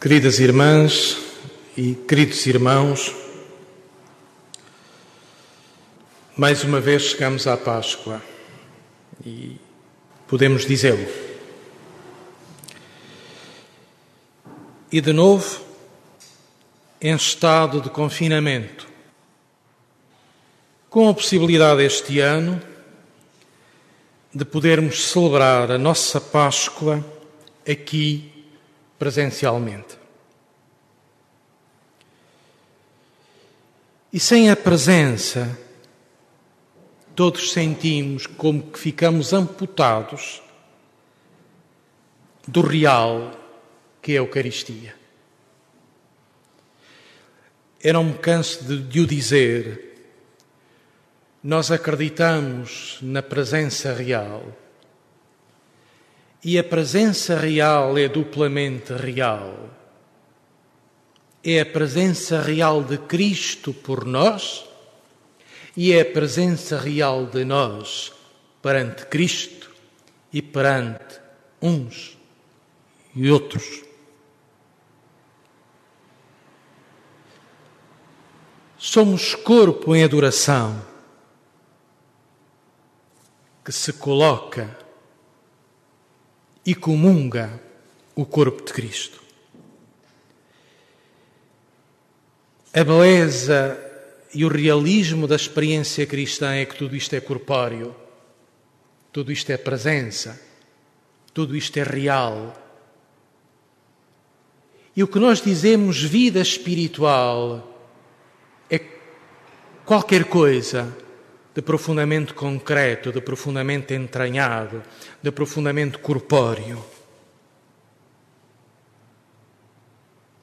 Queridas irmãs e queridos irmãos, mais uma vez chegamos à Páscoa e podemos dizê-lo. E de novo, em estado de confinamento, com a possibilidade este ano de podermos celebrar a nossa Páscoa aqui presencialmente. E sem a presença, todos sentimos como que ficamos amputados do real que é a Eucaristia. Eu não me canso de, de o dizer, nós acreditamos na presença real e a presença real é duplamente real. É a presença real de Cristo por nós e é a presença real de nós perante Cristo e perante uns e outros. Somos corpo em adoração que se coloca e comunga o corpo de Cristo. A beleza e o realismo da experiência cristã é que tudo isto é corpóreo, tudo isto é presença, tudo isto é real. E o que nós dizemos vida espiritual é qualquer coisa de profundamente concreto, de profundamente entranhado, de profundamente corpóreo.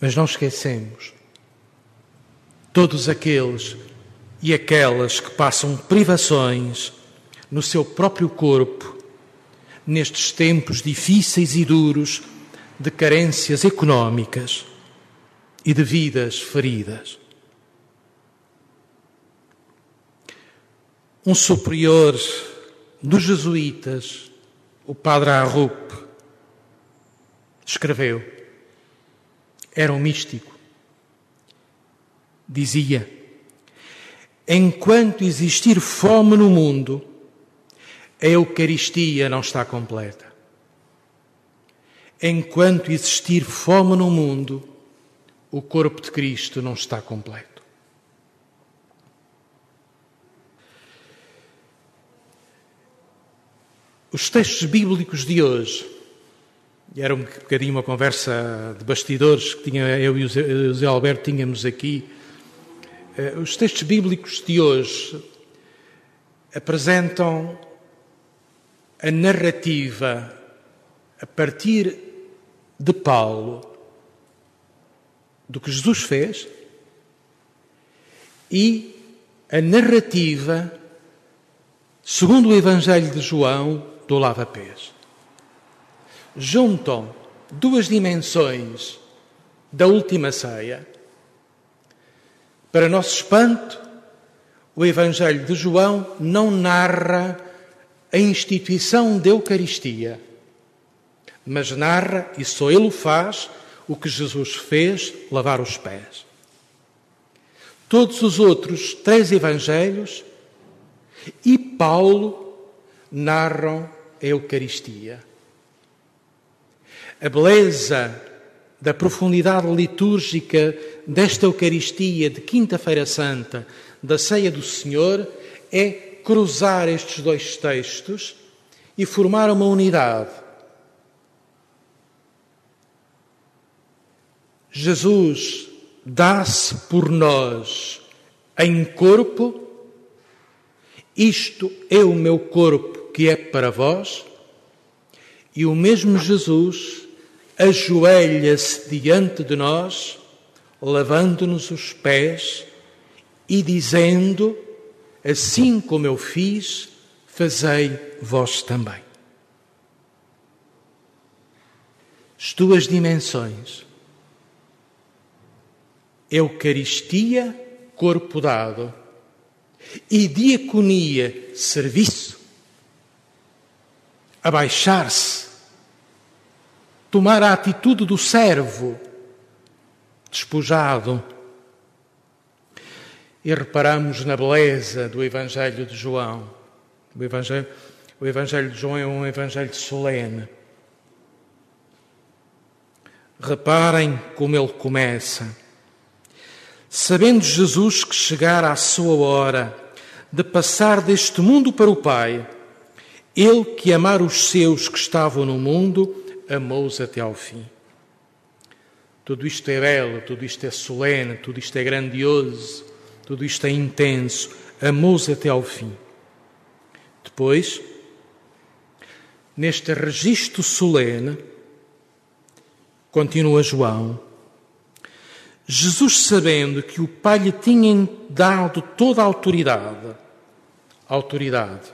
Mas não esquecemos todos aqueles e aquelas que passam privações no seu próprio corpo nestes tempos difíceis e duros de carências económicas e de vidas feridas. Um superior dos jesuítas, o padre Arrup, escreveu. Era um místico. Dizia: Enquanto existir fome no mundo, a Eucaristia não está completa. Enquanto existir fome no mundo, o corpo de Cristo não está completo. Os textos bíblicos de hoje, e era um bocadinho uma conversa de bastidores que tinha, eu e o Zé Alberto tínhamos aqui, eh, os textos bíblicos de hoje apresentam a narrativa a partir de Paulo do que Jesus fez e a narrativa, segundo o Evangelho de João, do lava-pés. Juntam duas dimensões da última ceia. Para nosso espanto, o Evangelho de João não narra a instituição da Eucaristia, mas narra, e só ele o faz, o que Jesus fez, lavar os pés. Todos os outros três evangelhos e Paulo narram a Eucaristia. A beleza da profundidade litúrgica desta Eucaristia de Quinta-feira Santa, da Ceia do Senhor, é cruzar estes dois textos e formar uma unidade. Jesus dá-se por nós em corpo, isto é o meu corpo que é para vós, e o mesmo Jesus ajoelha-se diante de nós, lavando-nos os pés e dizendo: Assim como eu fiz, fazei vós também. As duas dimensões. Eucaristia, corpo dado, e diaconia, serviço abaixar-se, tomar a atitude do servo despojado. E reparamos na beleza do Evangelho de João. O Evangelho, o Evangelho de João é um Evangelho solene. Reparem como ele começa. Sabendo Jesus que chegara a sua hora de passar deste mundo para o Pai, ele que amar os seus que estavam no mundo, amou-os até ao fim. Tudo isto é belo, tudo isto é solene, tudo isto é grandioso, tudo isto é intenso. Amou-os até ao fim. Depois, neste registro solene, continua João, Jesus, sabendo que o Pai lhe tinha dado toda a autoridade, autoridade,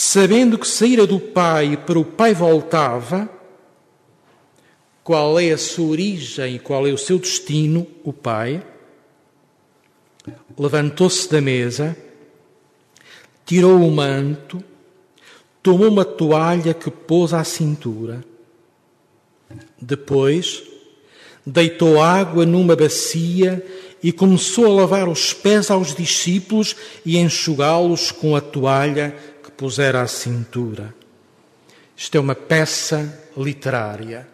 sabendo que saíra do Pai para o Pai voltava, qual é a sua origem e qual é o seu destino, o Pai, levantou-se da mesa, tirou o manto, tomou uma toalha que pôs à cintura. Depois, deitou água numa bacia e começou a lavar os pés aos discípulos e enxugá-los com a toalha pusera à cintura. Isto é uma peça literária.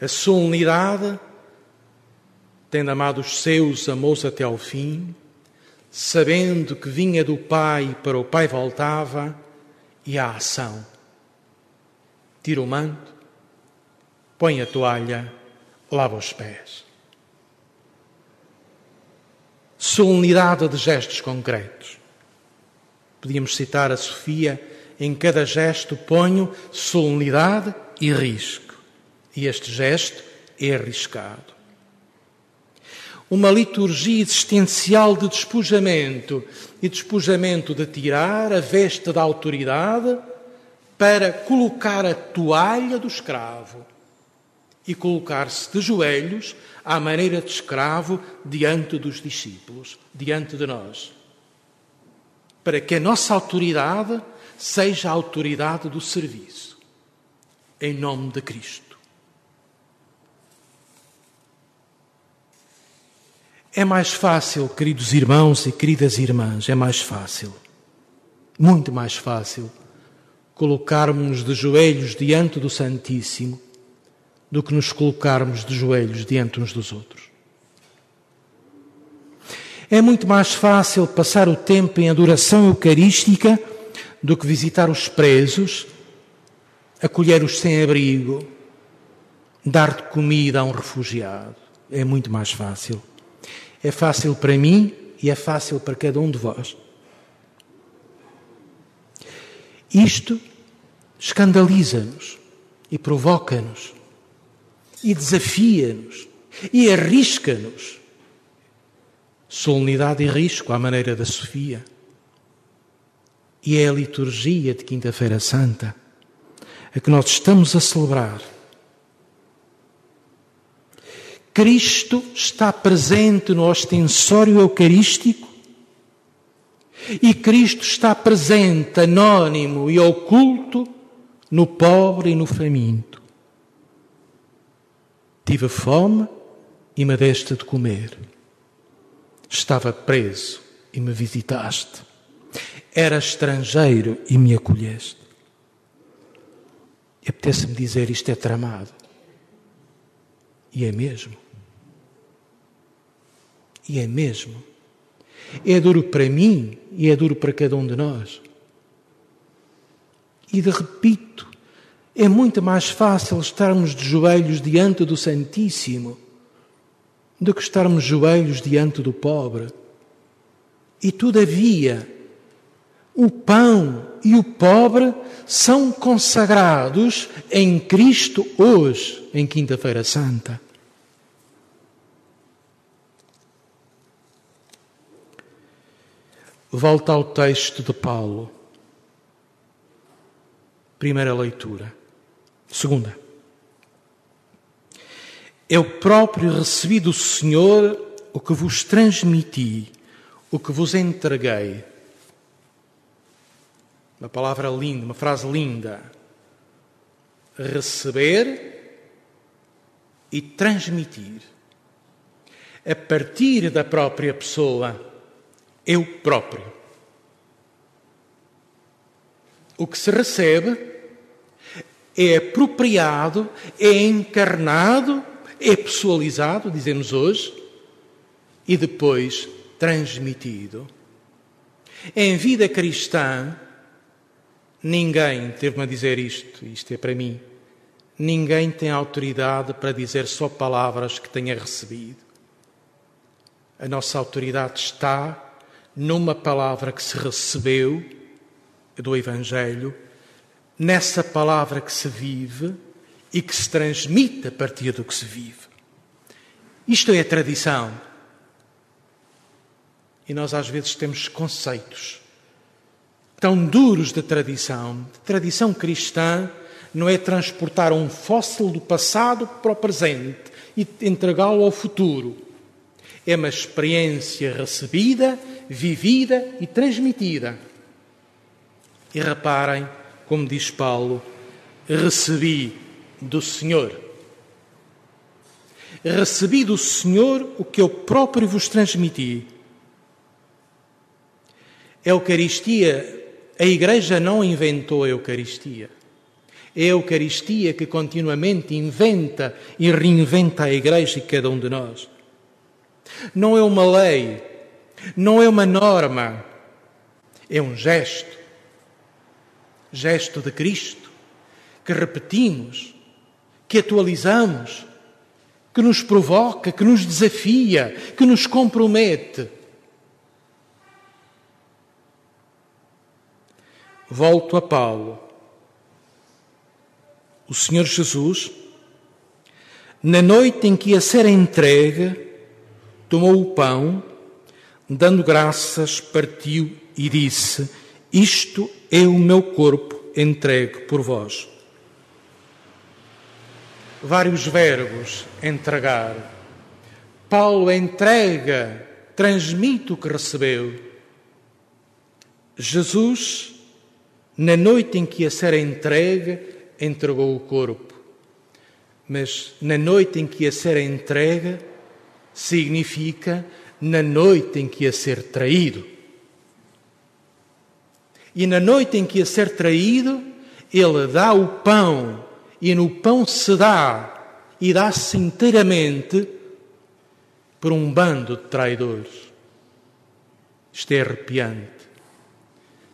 A solenidade, tendo amado os seus, amou-os até ao fim, sabendo que vinha do Pai para o Pai voltava, e a ação. Tira o manto, põe a toalha, lava os pés. Solenidade de gestos concretos. Podíamos citar a Sofia, em cada gesto ponho solenidade e risco. E este gesto é arriscado. Uma liturgia existencial de despojamento e despojamento de tirar a veste da autoridade para colocar a toalha do escravo e colocar-se de joelhos à maneira de escravo diante dos discípulos, diante de nós. Para que a nossa autoridade seja a autoridade do serviço, em nome de Cristo. É mais fácil, queridos irmãos e queridas irmãs, é mais fácil, muito mais fácil, colocarmos de joelhos diante do Santíssimo do que nos colocarmos de joelhos diante uns dos outros. É muito mais fácil passar o tempo em adoração eucarística do que visitar os presos, acolher os sem-abrigo, dar de comida a um refugiado. É muito mais fácil. É fácil para mim e é fácil para cada um de vós. Isto escandaliza-nos e provoca-nos e desafia-nos e arrisca-nos. Solenidade e risco à maneira da Sofia. E é a liturgia de Quinta-feira Santa a que nós estamos a celebrar. Cristo está presente no ostensório eucarístico e Cristo está presente, anónimo e oculto, no pobre e no faminto. Tive fome e me deste de comer. Estava preso e me visitaste. Era estrangeiro e me acolheste. E apetece-me dizer isto é tramado. E é mesmo. E é mesmo. É duro para mim e é duro para cada um de nós. E de repito, é muito mais fácil estarmos de joelhos diante do Santíssimo do que estarmos joelhos diante do pobre. E todavia, o pão e o pobre são consagrados em Cristo hoje, em Quinta-feira Santa. Volta ao texto de Paulo. Primeira leitura. Segunda, eu próprio recebi do Senhor o que vos transmiti, o que vos entreguei. Uma palavra linda, uma frase linda. Receber e transmitir. A partir da própria pessoa, eu próprio. O que se recebe é apropriado, é encarnado, é pessoalizado, dizemos hoje, e depois transmitido. Em vida cristã, ninguém, teve-me a dizer isto, isto é para mim, ninguém tem autoridade para dizer só palavras que tenha recebido. A nossa autoridade está numa palavra que se recebeu do Evangelho, nessa palavra que se vive e que se transmite a partir do que se vive. Isto é a tradição. E nós às vezes temos conceitos tão duros de tradição. De tradição cristã não é transportar um fóssil do passado para o presente e entregá-lo ao futuro. É uma experiência recebida, vivida e transmitida. E reparem, como diz Paulo, recebi do Senhor. Recebi do Senhor o que eu próprio vos transmiti. A Eucaristia, a Igreja não inventou a Eucaristia. É a Eucaristia que continuamente inventa e reinventa a Igreja e cada um de nós. Não é uma lei, não é uma norma, é um gesto. Gesto de Cristo, que repetimos, que atualizamos, que nos provoca, que nos desafia, que nos compromete. Volto a Paulo. O Senhor Jesus, na noite em que ia ser entregue, tomou o pão, dando graças, partiu e disse: Isto é o meu corpo entregue por vós vários verbos entregar. Paulo entrega, transmite o que recebeu. Jesus, na noite em que ia ser entregue, entregou o corpo. Mas na noite em que ia ser entregue, significa na noite em que ia ser traído. E na noite em que ia ser traído, ele dá o pão e no pão se dá e dá-se inteiramente por um bando de traidores. Isto é arrepiante.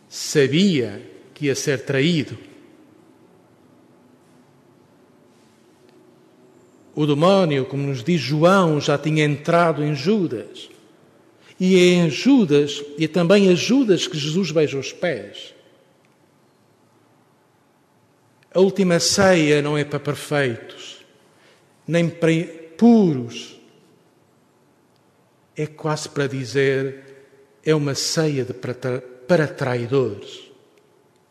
Sabia que ia ser traído. O demónio, como nos diz João, já tinha entrado em Judas. E é em Judas, e é também a Judas que Jesus beija os pés. A última ceia não é para perfeitos, nem para puros. É quase para dizer, é uma ceia de, para, para traidores,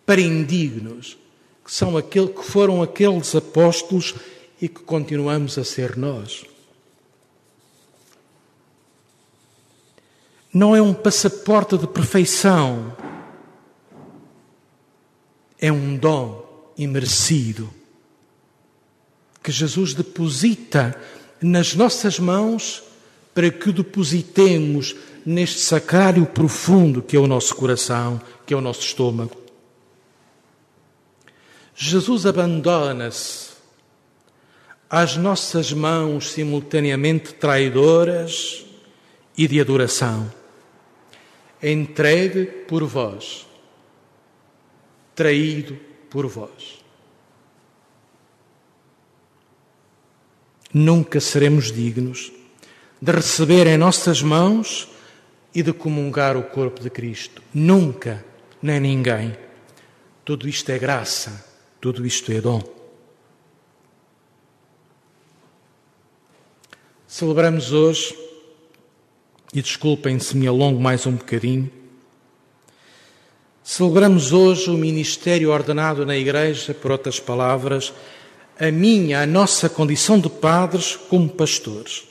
para indignos, que são aquele, que foram aqueles apóstolos e que continuamos a ser nós. Não é um passaporte de perfeição, é um dom imerecido que Jesus deposita nas nossas mãos para que o depositemos neste sacrário profundo que é o nosso coração, que é o nosso estômago. Jesus abandona-se às nossas mãos simultaneamente traidoras e de adoração. Entregue por vós, traído por vós. Nunca seremos dignos de receber em nossas mãos e de comungar o corpo de Cristo. Nunca, nem ninguém. Tudo isto é graça, tudo isto é dom. Celebramos hoje, e desculpem se me alongo mais um bocadinho, Celebramos hoje o ministério ordenado na Igreja, por outras palavras, a minha, a nossa condição de padres como pastores,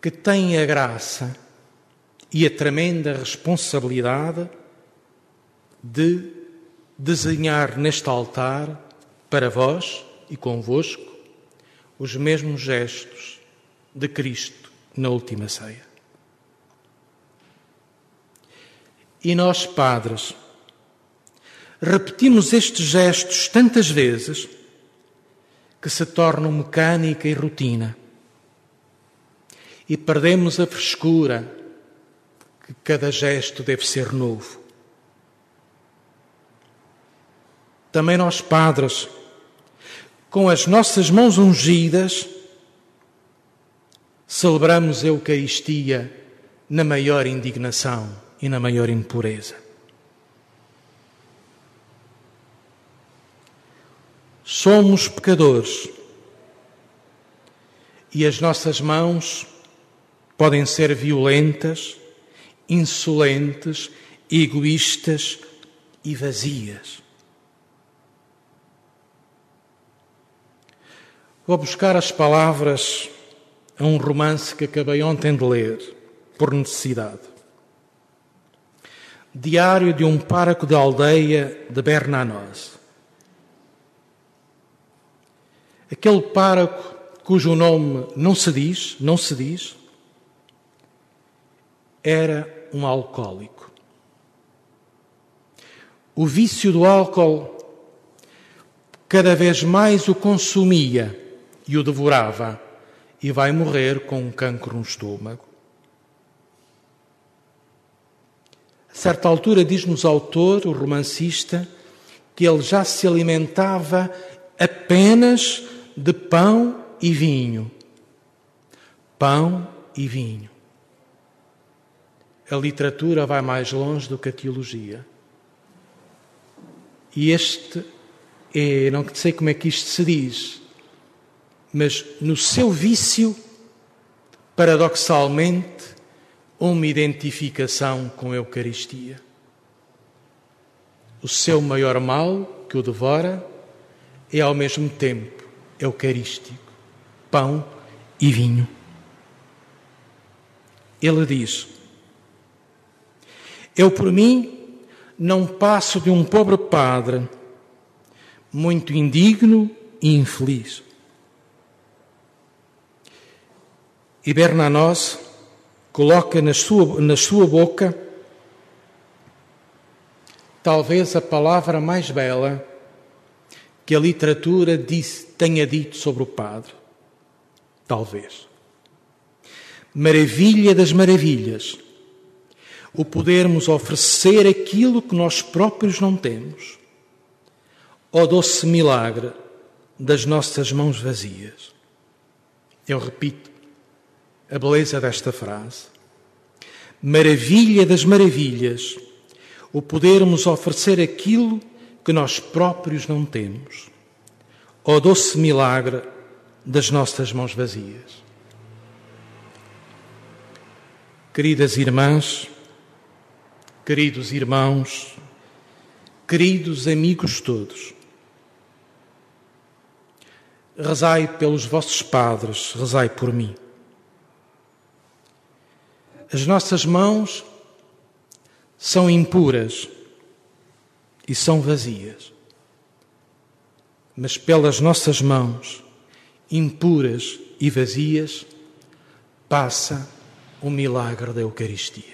que têm a graça e a tremenda responsabilidade de desenhar neste altar, para vós, e convosco os mesmos gestos de Cristo na última ceia. E nós, padres, repetimos estes gestos tantas vezes que se tornam mecânica e rotina. E perdemos a frescura que cada gesto deve ser novo. Também nós, padres, com as nossas mãos ungidas, celebramos a Eucaristia na maior indignação e na maior impureza. Somos pecadores e as nossas mãos podem ser violentas, insolentes, egoístas e vazias. Vou buscar as palavras a um romance que acabei ontem de ler, por necessidade. Diário de um pároco de aldeia de Bernanos. Aquele pároco cujo nome não se diz, não se diz, era um alcoólico. O vício do álcool cada vez mais o consumia e o devorava e vai morrer com um cancro no estômago. Certa altura, diz-nos o autor, o romancista, que ele já se alimentava apenas de pão e vinho. Pão e vinho. A literatura vai mais longe do que a teologia. E este é, não sei como é que isto se diz, mas no seu vício, paradoxalmente, uma identificação com a Eucaristia. O seu maior mal, que o devora, é ao mesmo tempo eucarístico, pão e vinho. Ele diz: Eu por mim não passo de um pobre padre, muito indigno e infeliz. E Bernanos coloca na sua, na sua boca talvez a palavra mais bela que a literatura disse, tenha dito sobre o padre. Talvez. Maravilha das maravilhas. O podermos oferecer aquilo que nós próprios não temos. Ó doce milagre das nossas mãos vazias. Eu repito, a beleza desta frase. Maravilha das maravilhas, o podermos oferecer aquilo que nós próprios não temos. Ó doce milagre das nossas mãos vazias. Queridas irmãs, queridos irmãos, queridos amigos todos, rezai pelos vossos padres, rezai por mim. As nossas mãos são impuras e são vazias. Mas pelas nossas mãos, impuras e vazias, passa o milagre da Eucaristia.